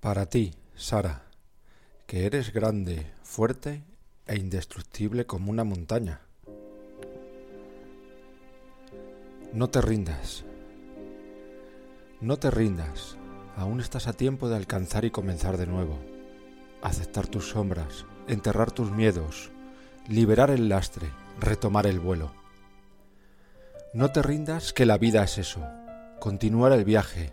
Para ti, Sara, que eres grande, fuerte e indestructible como una montaña. No te rindas. No te rindas. Aún estás a tiempo de alcanzar y comenzar de nuevo. Aceptar tus sombras, enterrar tus miedos, liberar el lastre, retomar el vuelo. No te rindas que la vida es eso. Continuar el viaje,